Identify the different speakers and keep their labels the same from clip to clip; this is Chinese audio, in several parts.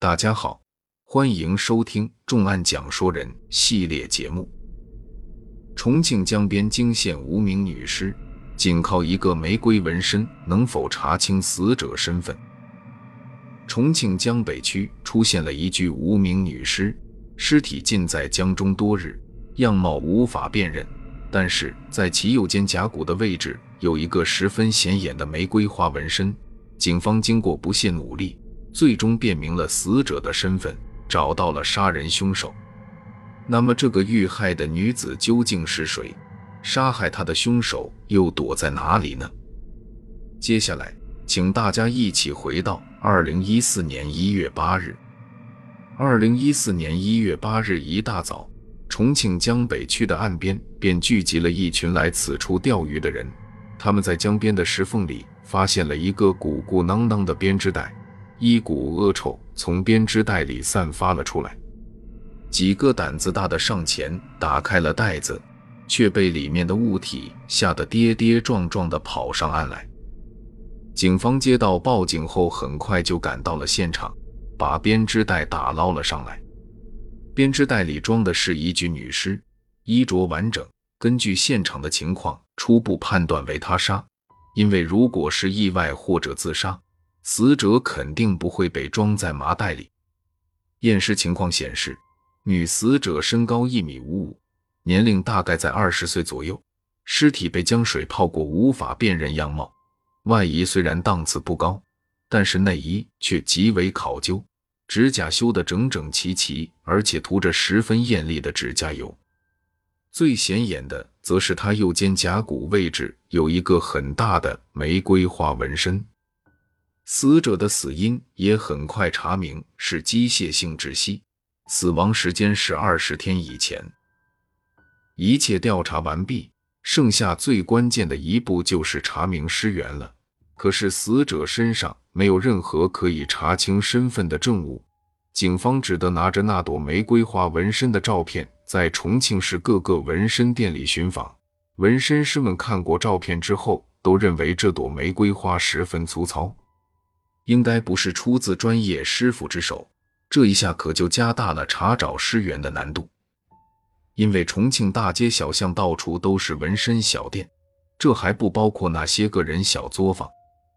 Speaker 1: 大家好，欢迎收听《重案讲说人》系列节目。重庆江边惊现无名女尸，仅靠一个玫瑰纹身，能否查清死者身份？重庆江北区出现了一具无名女尸，尸体浸在江中多日，样貌无法辨认，但是在其右肩胛骨的位置有一个十分显眼的玫瑰花纹身。警方经过不懈努力，最终辨明了死者的身份，找到了杀人凶手。那么，这个遇害的女子究竟是谁？杀害她的凶手又躲在哪里呢？接下来，请大家一起回到二零一四年一月八日。二零一四年一月八日一大早，重庆江北区的岸边便聚集了一群来此处钓鱼的人。他们在江边的石缝里发现了一个鼓鼓囊囊的编织袋，一股恶臭从编织袋里散发了出来。几个胆子大的上前打开了袋子，却被里面的物体吓得跌跌撞撞地跑上岸来。警方接到报警后，很快就赶到了现场，把编织袋打捞了上来。编织袋里装的是一具女尸，衣着完整。根据现场的情况，初步判断为他杀。因为如果是意外或者自杀，死者肯定不会被装在麻袋里。验尸情况显示，女死者身高一米五五，年龄大概在二十岁左右。尸体被江水泡过，无法辨认样貌。外衣虽然档次不高，但是内衣却极为考究，指甲修得整整齐齐，而且涂着十分艳丽的指甲油。最显眼的，则是他右肩胛骨位置有一个很大的玫瑰花纹身。死者的死因也很快查明是机械性窒息，死亡时间是二十天以前。一切调查完毕，剩下最关键的一步就是查明尸源了。可是死者身上没有任何可以查清身份的证物，警方只得拿着那朵玫瑰花纹身的照片。在重庆市各个纹身店里寻访，纹身师们看过照片之后，都认为这朵玫瑰花十分粗糙，应该不是出自专业师傅之手。这一下可就加大了查找尸源的难度，因为重庆大街小巷到处都是纹身小店，这还不包括那些个人小作坊。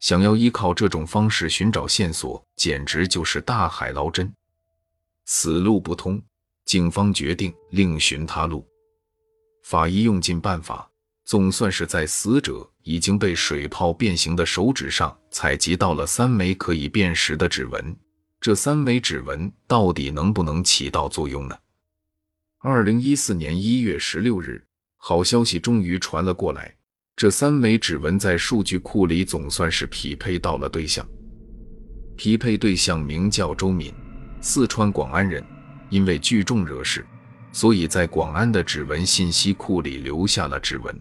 Speaker 1: 想要依靠这种方式寻找线索，简直就是大海捞针，此路不通。警方决定另寻他路。法医用尽办法，总算是在死者已经被水泡变形的手指上采集到了三枚可以辨识的指纹。这三枚指纹到底能不能起到作用呢？二零一四年一月十六日，好消息终于传了过来，这三枚指纹在数据库里总算是匹配到了对象。匹配对象名叫周敏，四川广安人。因为聚众惹事，所以在广安的指纹信息库里留下了指纹。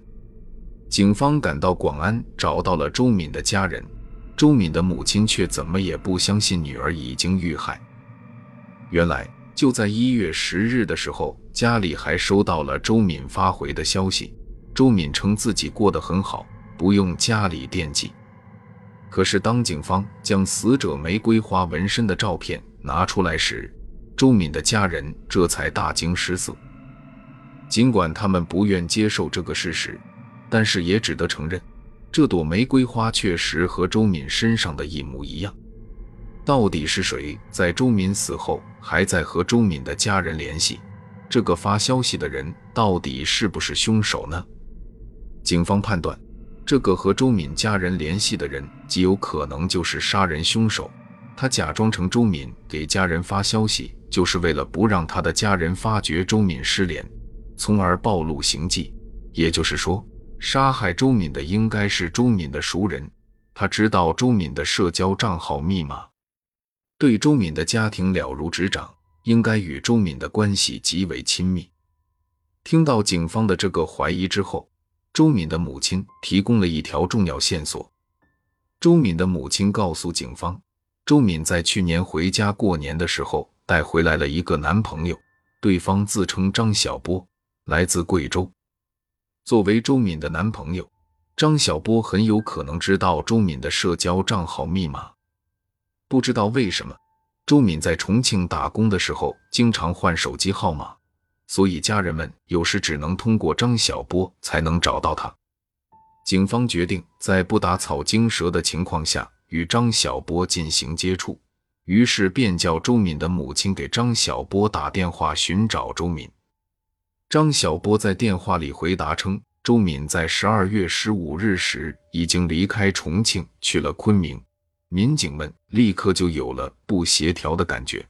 Speaker 1: 警方赶到广安，找到了周敏的家人。周敏的母亲却怎么也不相信女儿已经遇害。原来就在一月十日的时候，家里还收到了周敏发回的消息。周敏称自己过得很好，不用家里惦记。可是当警方将死者玫瑰花纹身的照片拿出来时，周敏的家人这才大惊失色，尽管他们不愿接受这个事实，但是也只得承认，这朵玫瑰花确实和周敏身上的一模一样。到底是谁在周敏死后还在和周敏的家人联系？这个发消息的人到底是不是凶手呢？警方判断，这个和周敏家人联系的人极有可能就是杀人凶手。他假装成周敏给家人发消息。就是为了不让他的家人发觉周敏失联，从而暴露行迹。也就是说，杀害周敏的应该是周敏的熟人，他知道周敏的社交账号密码，对周敏的家庭了如指掌，应该与周敏的关系极为亲密。听到警方的这个怀疑之后，周敏的母亲提供了一条重要线索。周敏的母亲告诉警方，周敏在去年回家过年的时候。带回来了一个男朋友，对方自称张小波，来自贵州。作为周敏的男朋友，张小波很有可能知道周敏的社交账号密码。不知道为什么，周敏在重庆打工的时候经常换手机号码，所以家人们有时只能通过张小波才能找到他。警方决定在不打草惊蛇的情况下与张小波进行接触，于是便叫周敏的母亲给张小波打电话寻找周敏。张小波在电话里回答称，周敏在十二月十五日时已经离开重庆去了昆明。民警们立刻就有了不协调的感觉。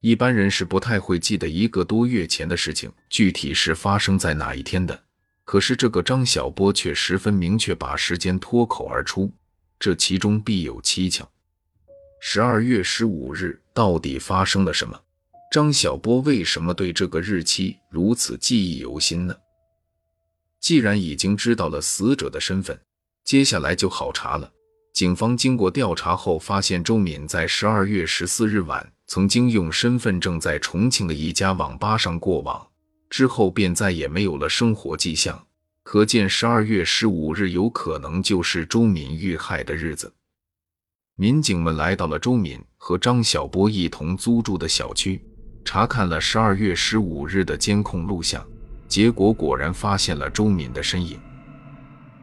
Speaker 1: 一般人是不太会记得一个多月前的事情具体是发生在哪一天的。可是这个张小波却十分明确把时间脱口而出，这其中必有蹊跷。十二月十五日到底发生了什么？张小波为什么对这个日期如此记忆犹新呢？既然已经知道了死者的身份，接下来就好查了。警方经过调查后发现，周敏在十二月十四日晚曾经用身份证在重庆的一家网吧上过网。之后便再也没有了生活迹象，可见十二月十五日有可能就是周敏遇害的日子。民警们来到了周敏和张小波一同租住的小区，查看了十二月十五日的监控录像，结果果然发现了周敏的身影。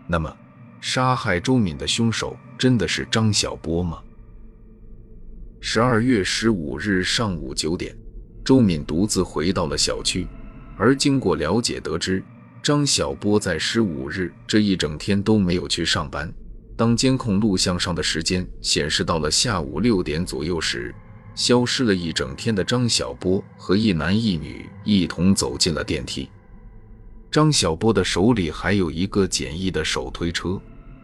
Speaker 1: 那么，杀害周敏的凶手真的是张小波吗？十二月十五日上午九点，周敏独自回到了小区。而经过了解得知，张小波在十五日这一整天都没有去上班。当监控录像上的时间显示到了下午六点左右时，消失了一整天的张小波和一男一女一同走进了电梯。张小波的手里还有一个简易的手推车，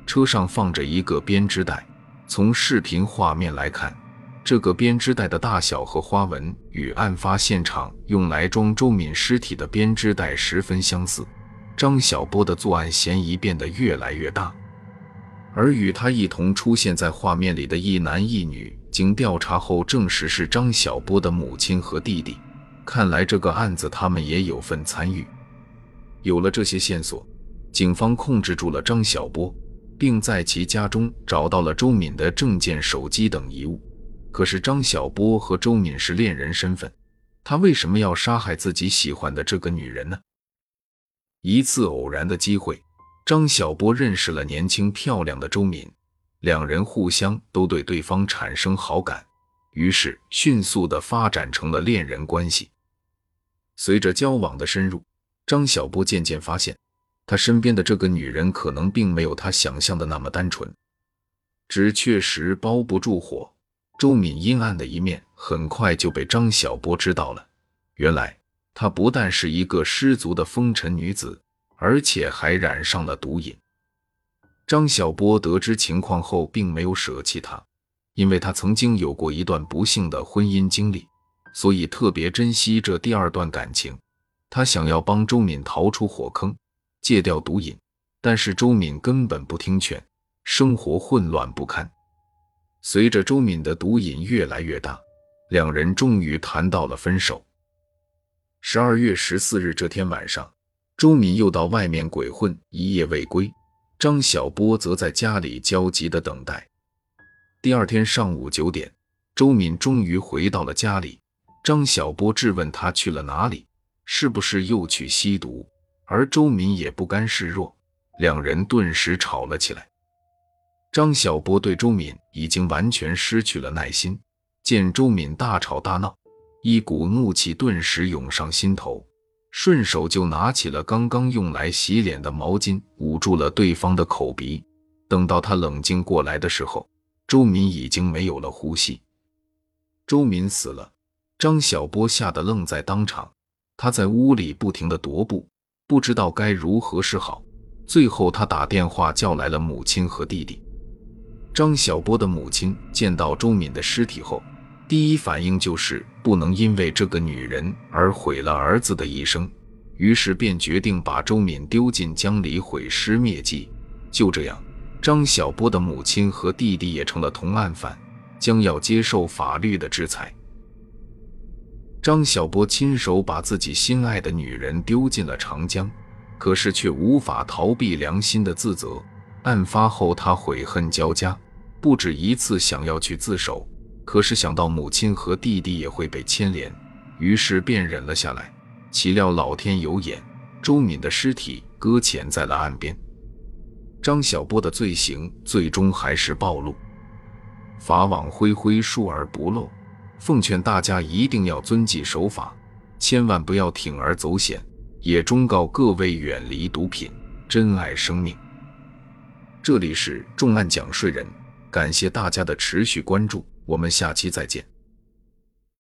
Speaker 1: 车上放着一个编织袋。从视频画面来看。这个编织袋的大小和花纹与案发现场用来装周敏尸体的编织袋十分相似，张小波的作案嫌疑变得越来越大。而与他一同出现在画面里的一男一女，经调查后证实是张小波的母亲和弟弟。看来这个案子他们也有份参与。有了这些线索，警方控制住了张小波，并在其家中找到了周敏的证件、手机等遗物。可是张小波和周敏是恋人身份，他为什么要杀害自己喜欢的这个女人呢？一次偶然的机会，张小波认识了年轻漂亮的周敏，两人互相都对对方产生好感，于是迅速的发展成了恋人关系。随着交往的深入，张小波渐渐发现，他身边的这个女人可能并没有他想象的那么单纯，纸确实包不住火。周敏阴暗的一面很快就被张小波知道了。原来她不但是一个失足的风尘女子，而且还染上了毒瘾。张小波得知情况后，并没有舍弃她，因为他曾经有过一段不幸的婚姻经历，所以特别珍惜这第二段感情。他想要帮周敏逃出火坑，戒掉毒瘾，但是周敏根本不听劝，生活混乱不堪。随着周敏的毒瘾越来越大，两人终于谈到了分手。十二月十四日这天晚上，周敏又到外面鬼混一夜未归，张小波则在家里焦急的等待。第二天上午九点，周敏终于回到了家里，张小波质问他去了哪里，是不是又去吸毒？而周敏也不甘示弱，两人顿时吵了起来。张小波对周敏已经完全失去了耐心，见周敏大吵大闹，一股怒气顿时涌上心头，顺手就拿起了刚刚用来洗脸的毛巾，捂住了对方的口鼻。等到他冷静过来的时候，周敏已经没有了呼吸。周敏死了，张小波吓得愣在当场，他在屋里不停地踱步，不知道该如何是好。最后，他打电话叫来了母亲和弟弟。张小波的母亲见到周敏的尸体后，第一反应就是不能因为这个女人而毁了儿子的一生，于是便决定把周敏丢进江里毁尸灭迹。就这样，张小波的母亲和弟弟也成了同案犯，将要接受法律的制裁。张小波亲手把自己心爱的女人丢进了长江，可是却无法逃避良心的自责。案发后，他悔恨交加，不止一次想要去自首，可是想到母亲和弟弟也会被牵连，于是便忍了下来。岂料老天有眼，周敏的尸体搁浅在了岸边。张小波的罪行最终还是暴露。法网恢恢，疏而不漏。奉劝大家一定要遵纪守法，千万不要铤而走险。也忠告各位远离毒品，珍爱生命。这里是重案讲税人，感谢大家的持续关注，我们下期再见。